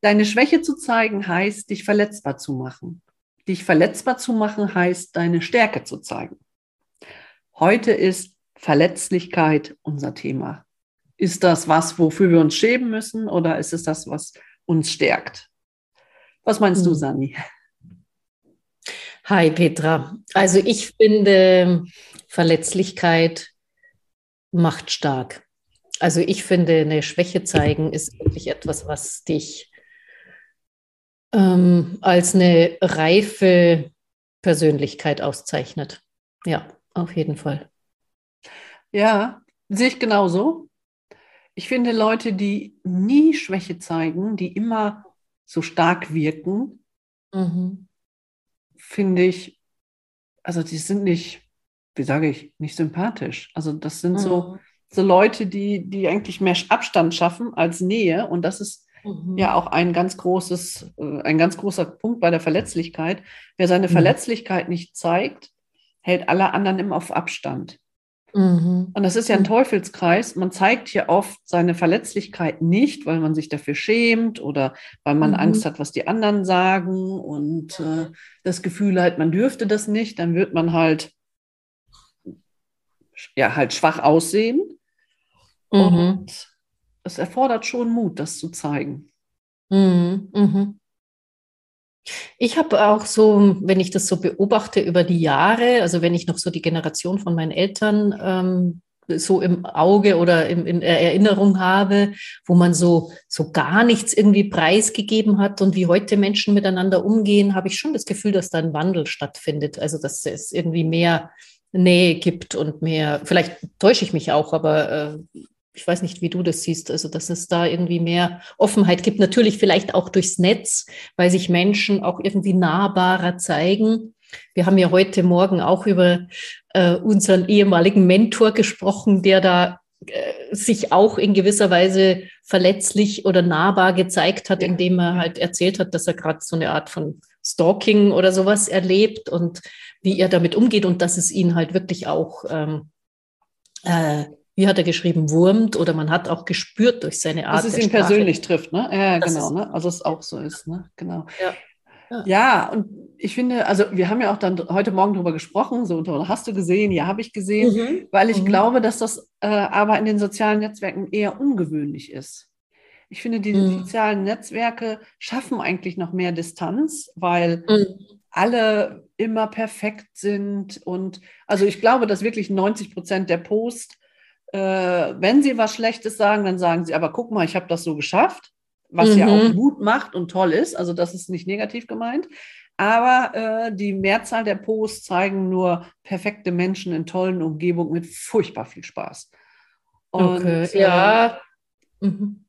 Deine Schwäche zu zeigen heißt, dich verletzbar zu machen. Dich verletzbar zu machen heißt, deine Stärke zu zeigen. Heute ist Verletzlichkeit unser Thema. Ist das was, wofür wir uns schämen müssen oder ist es das, was uns stärkt? Was meinst du, hm. Sani? Hi Petra. Also ich finde, Verletzlichkeit macht stark. Also ich finde, eine Schwäche zeigen ist wirklich etwas, was dich ähm, als eine reife Persönlichkeit auszeichnet. Ja, auf jeden Fall. Ja, sehe ich genauso. Ich finde Leute, die nie Schwäche zeigen, die immer so stark wirken, mhm. finde ich, also die sind nicht, wie sage ich, nicht sympathisch. Also das sind mhm. so, so Leute, die, die eigentlich mehr Abstand schaffen als Nähe. Und das ist mhm. ja auch ein ganz großes, äh, ein ganz großer Punkt bei der Verletzlichkeit. Wer seine mhm. Verletzlichkeit nicht zeigt, hält alle anderen immer auf Abstand. Mhm. Und das ist ja ein mhm. Teufelskreis. Man zeigt hier oft seine Verletzlichkeit nicht, weil man sich dafür schämt oder weil man mhm. Angst hat, was die anderen sagen und äh, das Gefühl hat, man dürfte das nicht. Dann wird man halt, ja, halt schwach aussehen. Mhm. Und es erfordert schon Mut, das zu zeigen. Mhm. mhm. Ich habe auch so, wenn ich das so beobachte über die Jahre, also wenn ich noch so die Generation von meinen Eltern ähm, so im Auge oder im, in Erinnerung habe, wo man so, so gar nichts irgendwie preisgegeben hat und wie heute Menschen miteinander umgehen, habe ich schon das Gefühl, dass da ein Wandel stattfindet. Also dass es irgendwie mehr Nähe gibt und mehr, vielleicht täusche ich mich auch, aber äh, ich weiß nicht, wie du das siehst, also dass es da irgendwie mehr Offenheit gibt. Natürlich vielleicht auch durchs Netz, weil sich Menschen auch irgendwie nahbarer zeigen. Wir haben ja heute Morgen auch über äh, unseren ehemaligen Mentor gesprochen, der da äh, sich auch in gewisser Weise verletzlich oder nahbar gezeigt hat, indem er halt erzählt hat, dass er gerade so eine Art von Stalking oder sowas erlebt und wie er damit umgeht und dass es ihn halt wirklich auch ähm, äh, wie hat er geschrieben, wurmt oder man hat auch gespürt durch seine Art. Dass es ihn Sprache. persönlich trifft, ne? Ja, genau, ne? Also es auch so ist, ne? Genau. Ja. Ja. ja. und ich finde, also wir haben ja auch dann heute Morgen darüber gesprochen, so hast du gesehen, ja, habe ich gesehen, mhm. weil ich mhm. glaube, dass das äh, aber in den sozialen Netzwerken eher ungewöhnlich ist. Ich finde, die mhm. sozialen Netzwerke schaffen eigentlich noch mehr Distanz, weil mhm. alle immer perfekt sind und also ich glaube, dass wirklich 90 Prozent der Post äh, wenn sie was Schlechtes sagen, dann sagen sie, aber guck mal, ich habe das so geschafft, was mhm. ja auch Mut mhm. macht und toll ist. Also das ist nicht negativ gemeint. Aber äh, die Mehrzahl der Posts zeigen nur perfekte Menschen in tollen Umgebungen mit furchtbar viel Spaß. Und, okay, äh, ja. Mhm.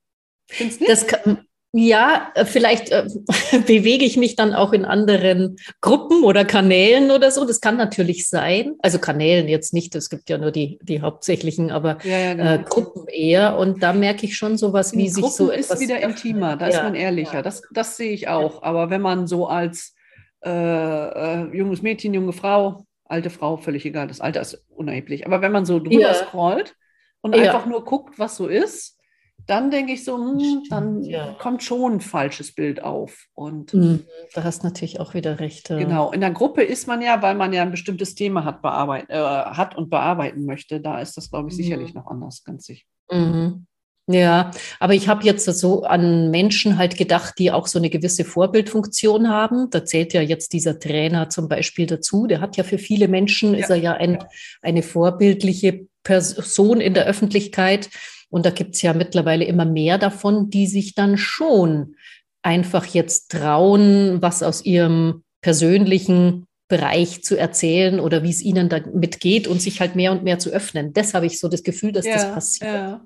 Das kann, ja, äh, vielleicht äh, bewege ich mich dann auch in anderen Gruppen oder Kanälen oder so. Das kann natürlich sein. Also Kanälen jetzt nicht, es gibt ja nur die, die hauptsächlichen, aber ja, ja, genau. äh, Gruppen eher. Und da merke ich schon sowas, wie sich so etwas... ist wieder intimer, da ja, ist man ehrlicher. Das, das sehe ich auch. Aber wenn man so als äh, äh, junges Mädchen, junge Frau, alte Frau, völlig egal, das Alter ist unerheblich. Aber wenn man so drüber scrollt und einfach nur guckt, was so ist, dann denke ich so, hm, dann ja. kommt schon ein falsches Bild auf. Und mhm, da hast natürlich auch wieder recht. Genau, in der Gruppe ist man ja, weil man ja ein bestimmtes Thema hat, bearbeiten, äh, hat und bearbeiten möchte. Da ist das, glaube ich, mhm. sicherlich noch anders, ganz sicher. Mhm. Ja, aber ich habe jetzt so an Menschen halt gedacht, die auch so eine gewisse Vorbildfunktion haben. Da zählt ja jetzt dieser Trainer zum Beispiel dazu. Der hat ja für viele Menschen, ja. ist er ja ein, eine vorbildliche Person in der Öffentlichkeit. Und da gibt es ja mittlerweile immer mehr davon, die sich dann schon einfach jetzt trauen, was aus ihrem persönlichen Bereich zu erzählen oder wie es ihnen damit geht und sich halt mehr und mehr zu öffnen. Das habe ich so das Gefühl, dass ja, das passiert. Ja.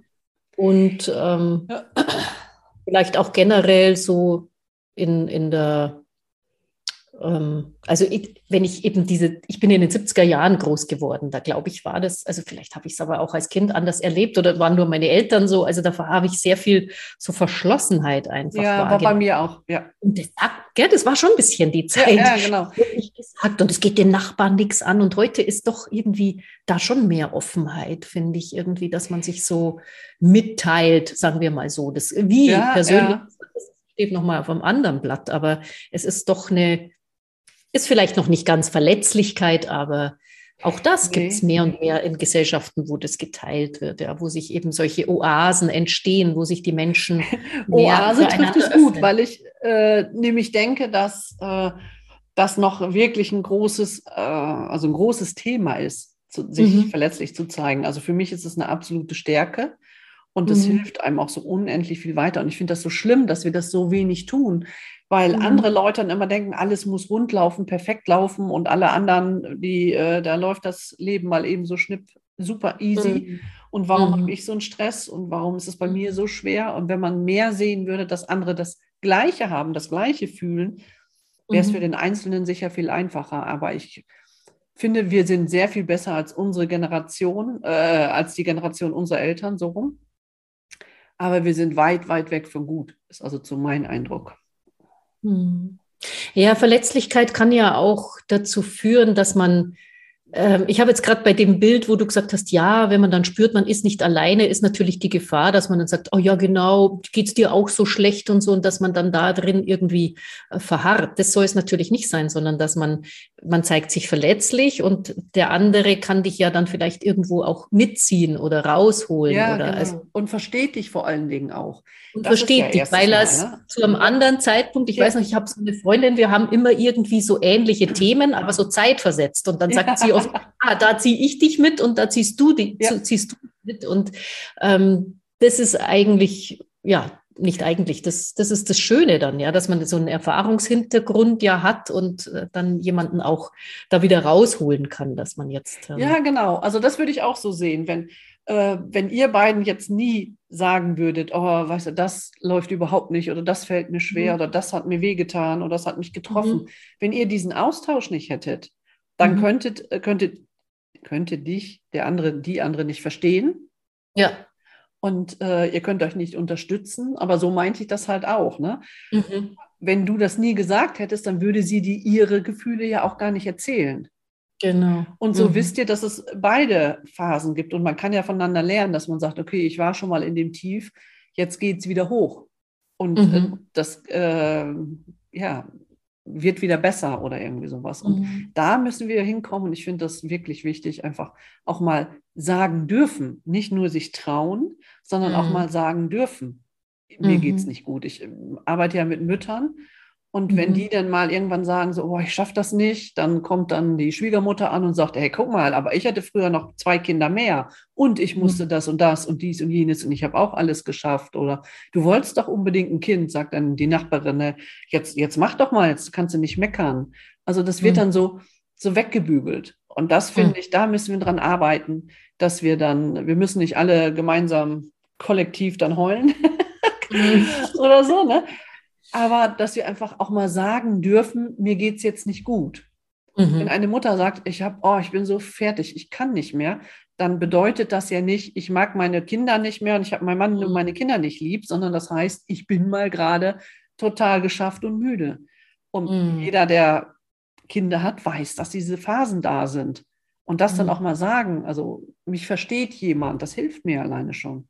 Und ähm, ja. vielleicht auch generell so in, in der also ich, wenn ich eben diese, ich bin in den 70er Jahren groß geworden, da glaube ich, war das, also vielleicht habe ich es aber auch als Kind anders erlebt oder waren nur meine Eltern so, also da habe ich sehr viel so Verschlossenheit einfach. Ja, war bei mir auch, ja. Und das gell? Das war schon ein bisschen die Zeit. Ja, ja genau. Gesagt, und es geht den Nachbarn nichts an. Und heute ist doch irgendwie da schon mehr Offenheit, finde ich irgendwie, dass man sich so mitteilt, sagen wir mal so. Das wie ja, persönlich ja. das steht nochmal auf einem anderen Blatt, aber es ist doch eine, ist vielleicht noch nicht ganz Verletzlichkeit, aber auch das gibt es mehr und mehr in Gesellschaften, wo das geteilt wird, ja, wo sich eben solche Oasen entstehen, wo sich die Menschen. Oase trifft es gut, weil ich äh, nämlich denke, dass äh, das noch wirklich ein großes, äh, also ein großes Thema ist, zu, sich mhm. verletzlich zu zeigen. Also für mich ist es eine absolute Stärke. Und das mhm. hilft einem auch so unendlich viel weiter. Und ich finde das so schlimm, dass wir das so wenig tun weil mhm. andere Leute dann immer denken, alles muss rund laufen, perfekt laufen und alle anderen, die, äh, da läuft das Leben mal eben so schnipp, super easy. Mhm. Und warum mhm. habe ich so einen Stress und warum ist es bei mir so schwer? Und wenn man mehr sehen würde, dass andere das Gleiche haben, das Gleiche fühlen, wäre es für mhm. den Einzelnen sicher viel einfacher. Aber ich finde, wir sind sehr viel besser als unsere Generation, äh, als die Generation unserer Eltern, so rum. Aber wir sind weit, weit weg von gut, ist also zu mein Eindruck. Hm. Ja, Verletzlichkeit kann ja auch dazu führen, dass man ich habe jetzt gerade bei dem Bild, wo du gesagt hast, ja, wenn man dann spürt, man ist nicht alleine, ist natürlich die Gefahr, dass man dann sagt, oh ja, genau, geht es dir auch so schlecht und so, und dass man dann da drin irgendwie äh, verharrt. Das soll es natürlich nicht sein, sondern dass man, man zeigt sich verletzlich und der andere kann dich ja dann vielleicht irgendwo auch mitziehen oder rausholen. Ja, oder genau. also, und versteht dich vor allen Dingen auch. Und das versteht dich, weil er es ne? zu einem anderen Zeitpunkt, ich ja. weiß noch, ich habe so eine Freundin, wir haben immer irgendwie so ähnliche Themen, aber so zeitversetzt. Und dann sagt sie oft, ah, da ziehe ich dich mit und da ziehst du, die, ja. ziehst du mit. Und ähm, das ist eigentlich, ja, nicht eigentlich, das, das ist das Schöne dann, ja, dass man so einen Erfahrungshintergrund ja hat und äh, dann jemanden auch da wieder rausholen kann, dass man jetzt. Ähm ja, genau. Also das würde ich auch so sehen, wenn, äh, wenn ihr beiden jetzt nie sagen würdet, oh, weißt du, das läuft überhaupt nicht oder das fällt mir schwer mhm. oder das hat mir wehgetan oder das hat mich getroffen. Mhm. Wenn ihr diesen Austausch nicht hättet, dann mhm. könntet, äh, könnte, könnte dich der andere, die andere nicht verstehen. Ja. Und äh, ihr könnt euch nicht unterstützen, aber so meinte ich das halt auch. Ne? Mhm. Wenn du das nie gesagt hättest, dann würde sie dir ihre Gefühle ja auch gar nicht erzählen. Genau. Und so mhm. wisst ihr, dass es beide Phasen gibt. Und man kann ja voneinander lernen, dass man sagt, okay, ich war schon mal in dem Tief, jetzt geht es wieder hoch. Und äh, mhm. das, äh, ja, wird wieder besser oder irgendwie sowas. Und mhm. da müssen wir hinkommen. Und ich finde das wirklich wichtig, einfach auch mal sagen dürfen. Nicht nur sich trauen, sondern mhm. auch mal sagen dürfen. Mir mhm. geht es nicht gut. Ich ähm, arbeite ja mit Müttern und mhm. wenn die dann mal irgendwann sagen, so, oh, ich schaffe das nicht, dann kommt dann die Schwiegermutter an und sagt, hey, guck mal, aber ich hatte früher noch zwei Kinder mehr und ich musste mhm. das und das und dies und jenes und ich habe auch alles geschafft. Oder du wolltest doch unbedingt ein Kind, sagt dann die Nachbarin, ne, jetzt, jetzt mach doch mal, jetzt kannst du nicht meckern. Also das wird mhm. dann so, so weggebügelt. Und das finde mhm. ich, da müssen wir dran arbeiten, dass wir dann, wir müssen nicht alle gemeinsam kollektiv dann heulen. Mhm. oder so, ne? Aber dass wir einfach auch mal sagen dürfen, mir geht es jetzt nicht gut. Mhm. Wenn eine Mutter sagt, ich habe, oh, ich bin so fertig, ich kann nicht mehr, dann bedeutet das ja nicht, ich mag meine Kinder nicht mehr und ich habe meinen Mann und mhm. meine Kinder nicht lieb, sondern das heißt, ich bin mal gerade total geschafft und müde. Und mhm. jeder, der Kinder hat, weiß, dass diese Phasen da sind. Und das dann mhm. auch mal sagen, also mich versteht jemand, das hilft mir alleine schon.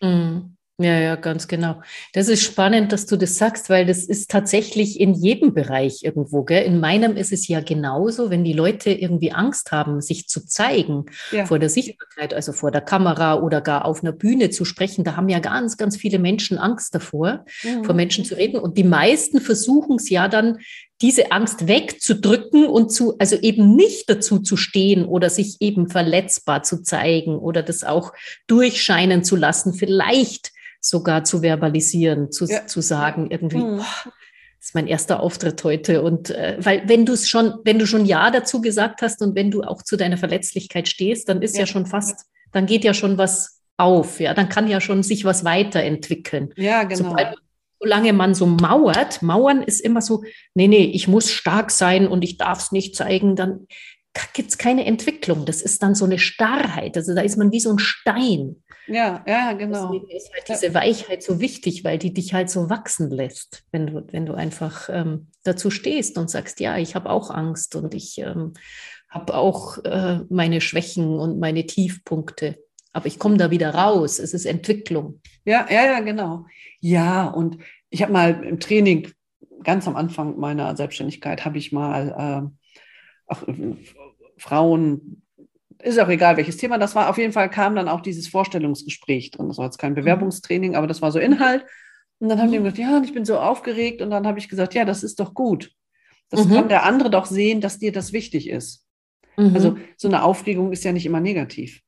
Mhm. Ja, ja, ganz genau. Das ist spannend, dass du das sagst, weil das ist tatsächlich in jedem Bereich irgendwo. Gell? In meinem ist es ja genauso, wenn die Leute irgendwie Angst haben, sich zu zeigen ja. vor der Sichtbarkeit, also vor der Kamera oder gar auf einer Bühne zu sprechen. Da haben ja ganz, ganz viele Menschen Angst davor, mhm. vor Menschen zu reden. Und die meisten versuchen es ja dann, diese Angst wegzudrücken und zu, also eben nicht dazu zu stehen oder sich eben verletzbar zu zeigen oder das auch durchscheinen zu lassen. Vielleicht sogar zu verbalisieren, zu, ja. zu sagen, irgendwie, mhm. oh, das ist mein erster Auftritt heute. Und äh, weil wenn du es schon, wenn du schon Ja dazu gesagt hast und wenn du auch zu deiner Verletzlichkeit stehst, dann ist ja, ja schon fast, dann geht ja schon was auf, ja, dann kann ja schon sich was weiterentwickeln. Ja, genau. Sobald, solange man so mauert, Mauern ist immer so, nee, nee, ich muss stark sein und ich darf es nicht zeigen, dann gibt es keine Entwicklung. Das ist dann so eine Starrheit. Also da ist man wie so ein Stein. Ja, ja, genau. Deswegen ist halt diese Weichheit so wichtig, weil die dich halt so wachsen lässt, wenn du, wenn du einfach ähm, dazu stehst und sagst, ja, ich habe auch Angst und ich ähm, habe auch äh, meine Schwächen und meine Tiefpunkte. Aber ich komme da wieder raus. Es ist Entwicklung. Ja, ja, ja, genau. Ja, und ich habe mal im Training, ganz am Anfang meiner Selbstständigkeit, habe ich mal äh, auch, Frauen, ist auch egal, welches Thema das war. Auf jeden Fall kam dann auch dieses Vorstellungsgespräch drin. Das war jetzt kein mhm. Bewerbungstraining, aber das war so Inhalt. Und dann haben die mhm. gesagt, ja, ich bin so aufgeregt. Und dann habe ich gesagt, ja, das ist doch gut. Das mhm. kann der andere doch sehen, dass dir das wichtig ist. Mhm. Also so eine Aufregung ist ja nicht immer negativ.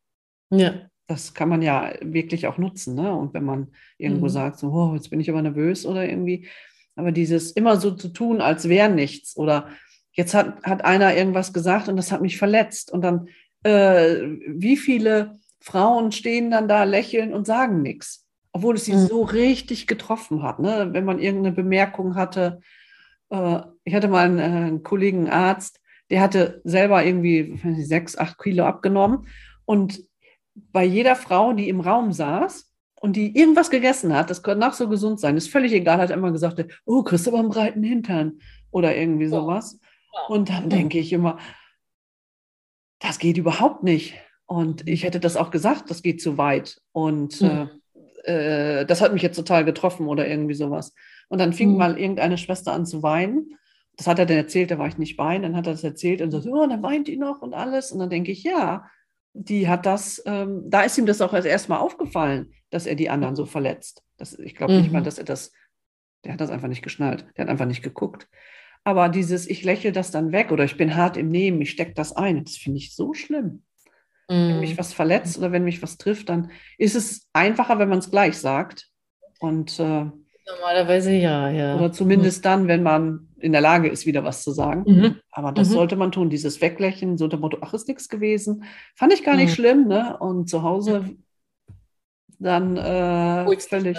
Ja das kann man ja wirklich auch nutzen. Ne? Und wenn man irgendwo mhm. sagt, so, oh, jetzt bin ich aber nervös oder irgendwie, aber dieses immer so zu tun, als wäre nichts oder jetzt hat, hat einer irgendwas gesagt und das hat mich verletzt und dann, äh, wie viele Frauen stehen dann da, lächeln und sagen nichts, obwohl es sie mhm. so richtig getroffen hat. Ne? Wenn man irgendeine Bemerkung hatte, äh, ich hatte mal einen, äh, einen Kollegen Arzt, der hatte selber irgendwie sechs, acht Kilo abgenommen und bei jeder Frau, die im Raum saß und die irgendwas gegessen hat, das könnte nach so gesund sein, ist völlig egal, hat immer gesagt, oh, kriegst du aber einen breiten Hintern oder irgendwie sowas. Und dann denke ich immer, das geht überhaupt nicht. Und ich hätte das auch gesagt, das geht zu weit. Und mhm. äh, das hat mich jetzt total getroffen oder irgendwie sowas. Und dann fing mhm. mal irgendeine Schwester an zu weinen. Das hat er dann erzählt, da war ich nicht bei. Dann hat er das erzählt und so, oh, dann weint die noch und alles. Und dann denke ich, ja, die hat das, ähm, da ist ihm das auch erstmal aufgefallen, dass er die anderen so verletzt. Das, ich glaube mhm. nicht mal, mhm. dass er das, der hat das einfach nicht geschnallt, der hat einfach nicht geguckt. Aber dieses, ich lächle das dann weg oder ich bin hart im Nehmen, ich stecke das ein, das finde ich so schlimm. Mhm. Wenn mich mhm. was verletzt oder wenn mich was trifft, dann ist es einfacher, wenn man es gleich sagt. Und äh, Normalerweise ja, ja. Oder zumindest dann, wenn man in der Lage ist, wieder was zu sagen. Mhm. Aber das mhm. sollte man tun, dieses Weglächeln, so der Motto, ach, ist nichts gewesen. Fand ich gar nicht mhm. schlimm, ne? Und zu Hause dann äh, völlig.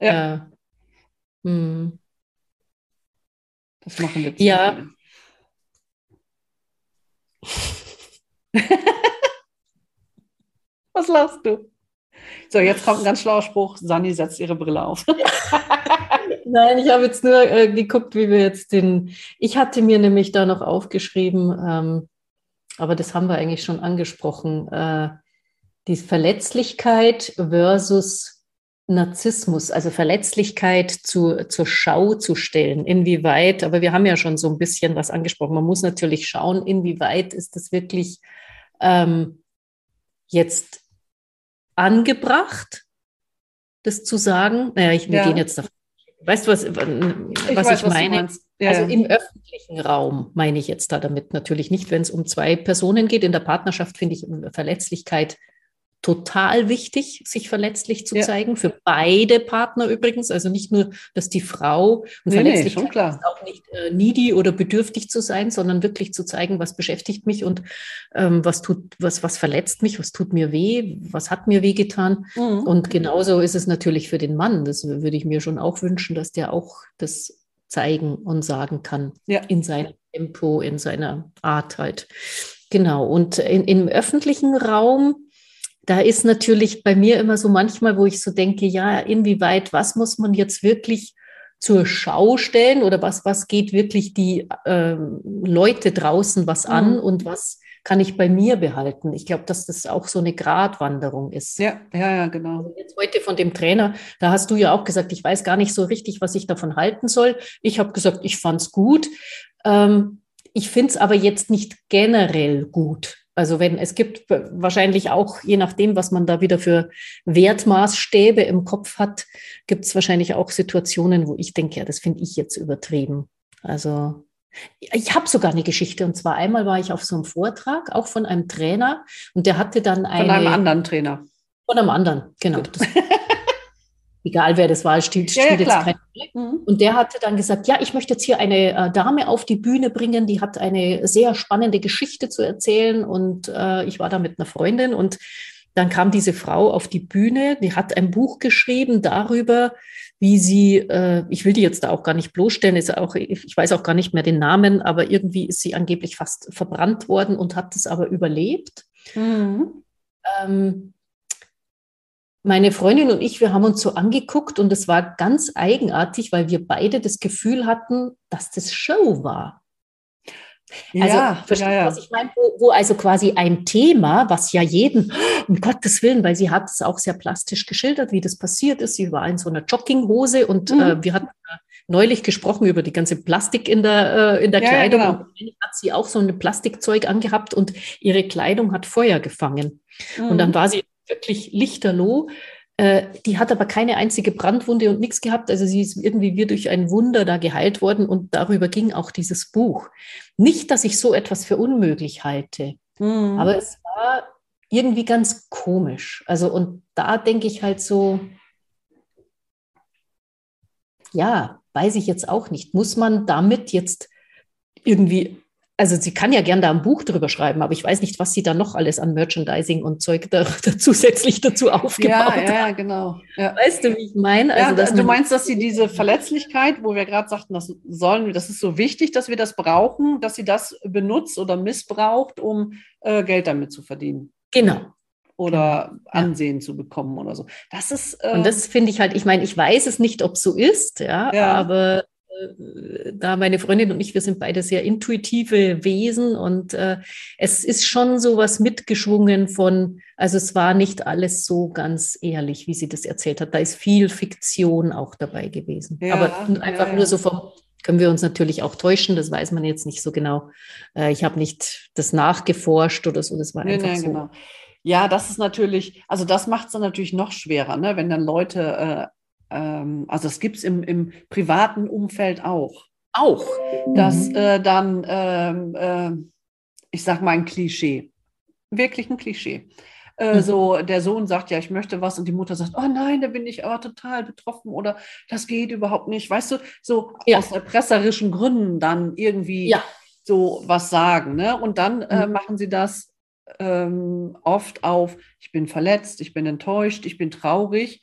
Ja. ja. Mhm. Das machen wir. Ja. was lachst du? So, jetzt kommt ein ganz schlauer Spruch. Sani setzt ihre Brille auf. Nein, ich habe jetzt nur äh, geguckt, wie wir jetzt den. Ich hatte mir nämlich da noch aufgeschrieben, ähm, aber das haben wir eigentlich schon angesprochen. Äh, die Verletzlichkeit versus Narzissmus, also Verletzlichkeit zu, zur Schau zu stellen. Inwieweit, aber wir haben ja schon so ein bisschen was angesprochen. Man muss natürlich schauen, inwieweit ist das wirklich ähm, jetzt angebracht, das zu sagen? Naja, ich, wir ja. gehen jetzt davon. Weißt du, was, was ich, weiß, ich meine? Was ja. Also im öffentlichen Raum meine ich jetzt da damit natürlich nicht, wenn es um zwei Personen geht. In der Partnerschaft finde ich Verletzlichkeit total wichtig, sich verletzlich zu ja. zeigen, für beide Partner übrigens. Also nicht nur, dass die Frau und nee, verletzlich nee, ist auch nicht äh, needy oder bedürftig zu sein, sondern wirklich zu zeigen, was beschäftigt mich und ähm, was tut, was, was verletzt mich, was tut mir weh, was hat mir weh getan. Mhm. Und genauso ist es natürlich für den Mann. Das würde ich mir schon auch wünschen, dass der auch das zeigen und sagen kann ja. in seinem Tempo, in seiner Art halt. Genau. Und in, im öffentlichen Raum da ist natürlich bei mir immer so manchmal, wo ich so denke, ja, inwieweit, was muss man jetzt wirklich zur Schau stellen oder was, was geht wirklich die äh, Leute draußen was an mhm. und was kann ich bei mir behalten? Ich glaube, dass das auch so eine Gratwanderung ist. Ja, ja, ja, genau. Also jetzt heute von dem Trainer, da hast du ja auch gesagt, ich weiß gar nicht so richtig, was ich davon halten soll. Ich habe gesagt, ich fand es gut. Ähm, ich finde es aber jetzt nicht generell gut. Also wenn es gibt wahrscheinlich auch, je nachdem, was man da wieder für Wertmaßstäbe im Kopf hat, gibt es wahrscheinlich auch Situationen, wo ich denke, ja, das finde ich jetzt übertrieben. Also ich habe sogar eine Geschichte und zwar einmal war ich auf so einem Vortrag, auch von einem Trainer und der hatte dann eine. Von einem anderen Trainer. Von einem anderen, genau. Egal wer das war, steht, steht ja, jetzt kein mhm. Und der hatte dann gesagt, ja, ich möchte jetzt hier eine äh, Dame auf die Bühne bringen, die hat eine sehr spannende Geschichte zu erzählen und äh, ich war da mit einer Freundin und dann kam diese Frau auf die Bühne, die hat ein Buch geschrieben darüber, wie sie, äh, ich will die jetzt da auch gar nicht bloßstellen, ist auch, ich weiß auch gar nicht mehr den Namen, aber irgendwie ist sie angeblich fast verbrannt worden und hat es aber überlebt. Mhm. Ähm, meine Freundin und ich, wir haben uns so angeguckt und es war ganz eigenartig, weil wir beide das Gefühl hatten, dass das Show war. Also, ja, versteht, ja, ja. was ich meine? Wo, wo, also quasi ein Thema, was ja jeden, um Gottes Willen, weil sie hat es auch sehr plastisch geschildert, wie das passiert ist. Sie war in so einer Jogginghose und mhm. äh, wir hatten neulich gesprochen über die ganze Plastik in der, äh, in der ja, Kleidung. Genau. Und hat sie auch so ein Plastikzeug angehabt und ihre Kleidung hat Feuer gefangen. Mhm. Und dann war sie wirklich lichterloh. Äh, die hat aber keine einzige Brandwunde und nichts gehabt. Also sie ist irgendwie wie durch ein Wunder da geheilt worden und darüber ging auch dieses Buch. Nicht, dass ich so etwas für unmöglich halte, mhm. aber es war irgendwie ganz komisch. Also und da denke ich halt so, ja, weiß ich jetzt auch nicht. Muss man damit jetzt irgendwie also sie kann ja gern da ein Buch drüber schreiben, aber ich weiß nicht, was sie da noch alles an Merchandising und Zeug da, da zusätzlich dazu aufgebaut ja, hat. Ja, genau. Ja. Weißt du, wie ich meine? Also, ja, du meinst, dass sie diese Verletzlichkeit, wo wir gerade sagten, das sollen, das ist so wichtig, dass wir das brauchen, dass sie das benutzt oder missbraucht, um äh, Geld damit zu verdienen. Genau. Oder genau. Ansehen ja. zu bekommen oder so. Das ist. Äh, und das finde ich halt, ich meine, ich weiß es nicht, ob es so ist, ja, ja. aber da meine Freundin und ich, wir sind beide sehr intuitive Wesen und äh, es ist schon so was mitgeschwungen von, also es war nicht alles so ganz ehrlich, wie sie das erzählt hat. Da ist viel Fiktion auch dabei gewesen. Ja, Aber einfach ja, nur so vom, können wir uns natürlich auch täuschen, das weiß man jetzt nicht so genau. Äh, ich habe nicht das nachgeforscht oder so, das war einfach nee, so. Genau. Ja, das ist natürlich, also das macht es dann natürlich noch schwerer, ne? wenn dann Leute äh, ähm, also das gibt es im, im privaten Umfeld auch. Auch, dass mhm. äh, dann, ähm, äh, ich sag mal ein Klischee, wirklich ein Klischee. Äh, mhm. So, der Sohn sagt, ja, ich möchte was und die Mutter sagt, oh nein, da bin ich aber total betroffen oder das geht überhaupt nicht. Weißt du, so ja. aus erpresserischen Gründen dann irgendwie ja. so was sagen. Ne? Und dann äh, mhm. machen sie das ähm, oft auf, ich bin verletzt, ich bin enttäuscht, ich bin traurig.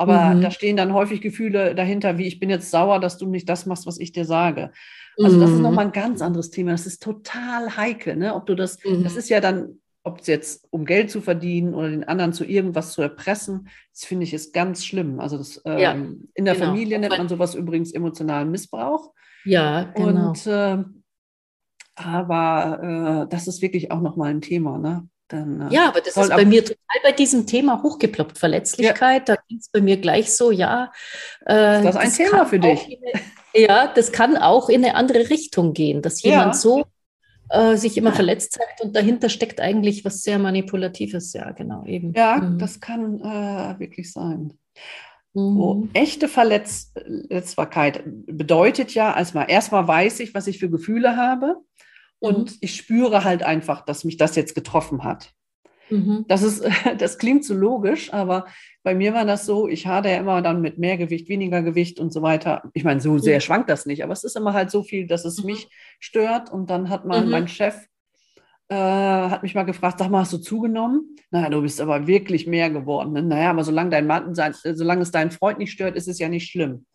Aber mhm. da stehen dann häufig Gefühle dahinter, wie ich bin jetzt sauer, dass du nicht das machst, was ich dir sage. Also mhm. das ist mhm. nochmal ein ganz anderes Thema. Das ist total heikel, ne? Ob du das, mhm. das ist ja dann, ob es jetzt um Geld zu verdienen oder den anderen zu irgendwas zu erpressen, das finde ich ist ganz schlimm. Also das, ähm, ja, in der genau. Familie nennt man sowas übrigens emotionalen Missbrauch. Ja, genau. Und äh, aber äh, das ist wirklich auch nochmal ein Thema, ne? Dann, äh, ja, aber das ist bei mir total bei diesem Thema hochgeploppt. Verletzlichkeit, ja. da ging es bei mir gleich so, ja. Äh, ist das ein das Thema für dich? Eine, ja, das kann auch in eine andere Richtung gehen, dass jemand ja. so äh, sich immer verletzt zeigt und dahinter steckt eigentlich was sehr Manipulatives. Ja, genau, eben. Ja, mhm. das kann äh, wirklich sein. Mhm. So, echte Verletzbarkeit bedeutet ja, erstmal, erstmal weiß ich, was ich für Gefühle habe. Und mhm. ich spüre halt einfach, dass mich das jetzt getroffen hat. Mhm. Das, ist, das klingt so logisch, aber bei mir war das so, ich hatte ja immer dann mit mehr Gewicht, weniger Gewicht und so weiter. Ich meine, so sehr schwankt das nicht, aber es ist immer halt so viel, dass es mhm. mich stört. Und dann hat mal mein Chef, äh, hat mich mal gefragt, sag mal, hast du zugenommen? Naja, du bist aber wirklich mehr geworden. Ne? Naja, aber solange dein Mann, sein, solange es deinen Freund nicht stört, ist es ja nicht schlimm.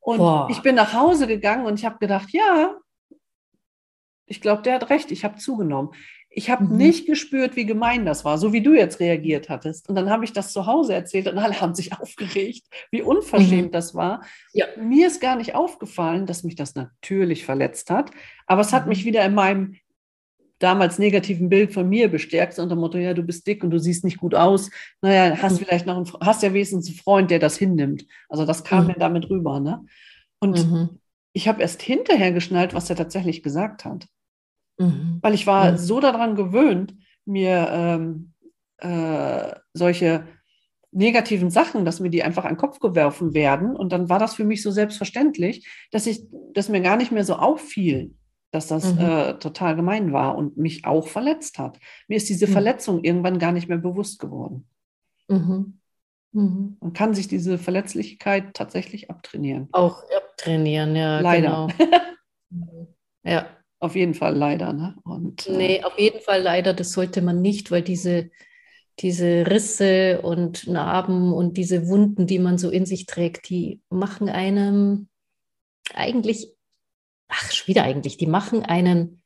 Und Boah. ich bin nach Hause gegangen und ich habe gedacht, ja, ich glaube, der hat recht, ich habe zugenommen. Ich habe mhm. nicht gespürt, wie gemein das war, so wie du jetzt reagiert hattest. Und dann habe ich das zu Hause erzählt und alle haben sich aufgeregt, wie unverschämt mhm. das war. Ja. Mir ist gar nicht aufgefallen, dass mich das natürlich verletzt hat, aber es hat mhm. mich wieder in meinem damals negativen Bild von mir bestärkt, unter dem Motto, ja, du bist dick und du siehst nicht gut aus. Naja, hast mhm. vielleicht noch einen, hast ja wenigstens einen Freund, der das hinnimmt. Also das kam mhm. mir damit rüber. Ne? Und mhm. ich habe erst hinterher geschnallt, was er tatsächlich gesagt hat. Mhm. Weil ich war mhm. so daran gewöhnt, mir ähm, äh, solche negativen Sachen, dass mir die einfach an den Kopf geworfen werden. Und dann war das für mich so selbstverständlich, dass ich, dass mir gar nicht mehr so auffiel, dass das mhm. äh, total gemein war und mich auch verletzt hat. Mir ist diese mhm. Verletzung irgendwann gar nicht mehr bewusst geworden. Mhm. Mhm. Man kann sich diese Verletzlichkeit tatsächlich abtrainieren. Auch abtrainieren, ja. Leider. Genau. ja. Auf jeden Fall leider. Ne? Und, äh, nee, auf jeden Fall leider, das sollte man nicht, weil diese, diese Risse und Narben und diese Wunden, die man so in sich trägt, die machen einem eigentlich, ach, schon wieder eigentlich, die machen einen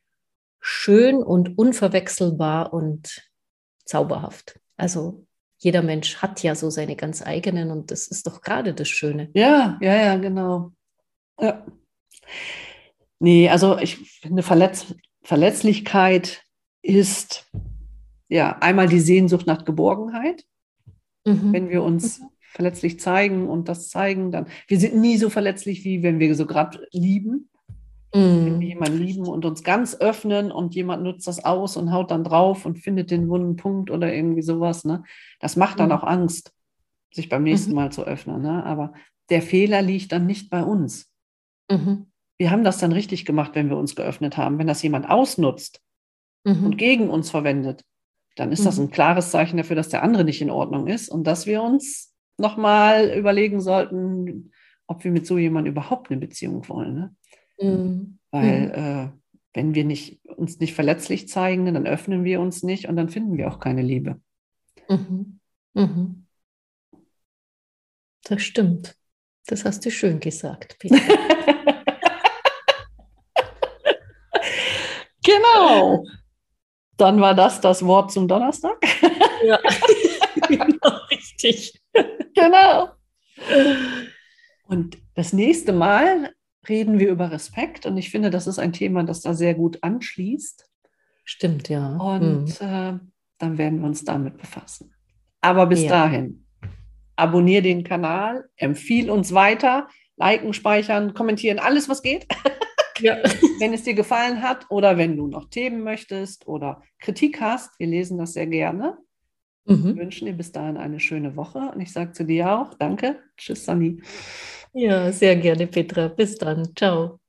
schön und unverwechselbar und zauberhaft. Also jeder Mensch hat ja so seine ganz eigenen und das ist doch gerade das Schöne. Ja, ja, ja, genau. Ja. Nee, also ich finde, Verletz Verletzlichkeit ist ja einmal die Sehnsucht nach Geborgenheit. Mhm. Wenn wir uns mhm. verletzlich zeigen und das zeigen, dann wir sind nie so verletzlich, wie wenn wir so gerade lieben. Mhm. Wenn wir jemanden lieben und uns ganz öffnen und jemand nutzt das aus und haut dann drauf und findet den wunden Punkt oder irgendwie sowas. Ne? Das macht dann mhm. auch Angst, sich beim nächsten. Mal zu öffnen. Ne? Aber der Fehler liegt dann nicht bei uns. Mhm. Wir haben das dann richtig gemacht, wenn wir uns geöffnet haben. Wenn das jemand ausnutzt mhm. und gegen uns verwendet, dann ist das mhm. ein klares Zeichen dafür, dass der andere nicht in Ordnung ist und dass wir uns nochmal überlegen sollten, ob wir mit so jemandem überhaupt eine Beziehung wollen. Ne? Mhm. Weil mhm. äh, wenn wir nicht, uns nicht verletzlich zeigen, dann öffnen wir uns nicht und dann finden wir auch keine Liebe. Mhm. Mhm. Das stimmt. Das hast du schön gesagt, Peter. genau. Dann war das das Wort zum Donnerstag. Ja, genau, richtig. Genau. Und das nächste Mal reden wir über Respekt und ich finde, das ist ein Thema, das da sehr gut anschließt. Stimmt, ja. Und mhm. äh, dann werden wir uns damit befassen. Aber bis ja. dahin, abonniere den Kanal, empfiehl uns weiter, liken, speichern, kommentieren, alles, was geht. Ja. wenn es dir gefallen hat oder wenn du noch Themen möchtest oder Kritik hast, wir lesen das sehr gerne. Mhm. Wir wünschen dir bis dahin eine schöne Woche und ich sage zu dir auch Danke. Tschüss, Sani. Ja, sehr gerne, Petra. Bis dann. Ciao.